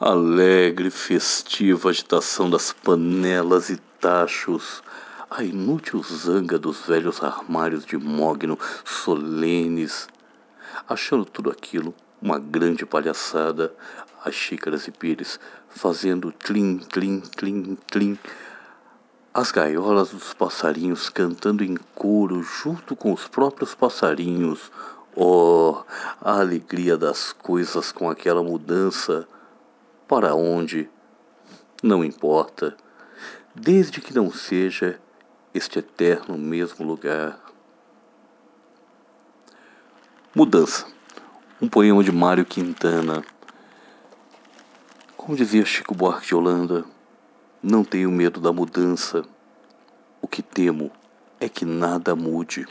alegre, festiva agitação das panelas e tachos, a inútil zanga dos velhos armários de mogno solenes, achando tudo aquilo uma grande palhaçada, as xícaras e pires fazendo tlim, tlim, tlim, tlim, as gaiolas dos passarinhos cantando em coro junto com os próprios passarinhos. Oh, a alegria das coisas com aquela mudança. Para onde? Não importa, desde que não seja este eterno mesmo lugar. Mudança. Um poema de Mário Quintana. Como dizia Chico Buarque de Holanda, não tenho medo da mudança. O que temo é que nada mude.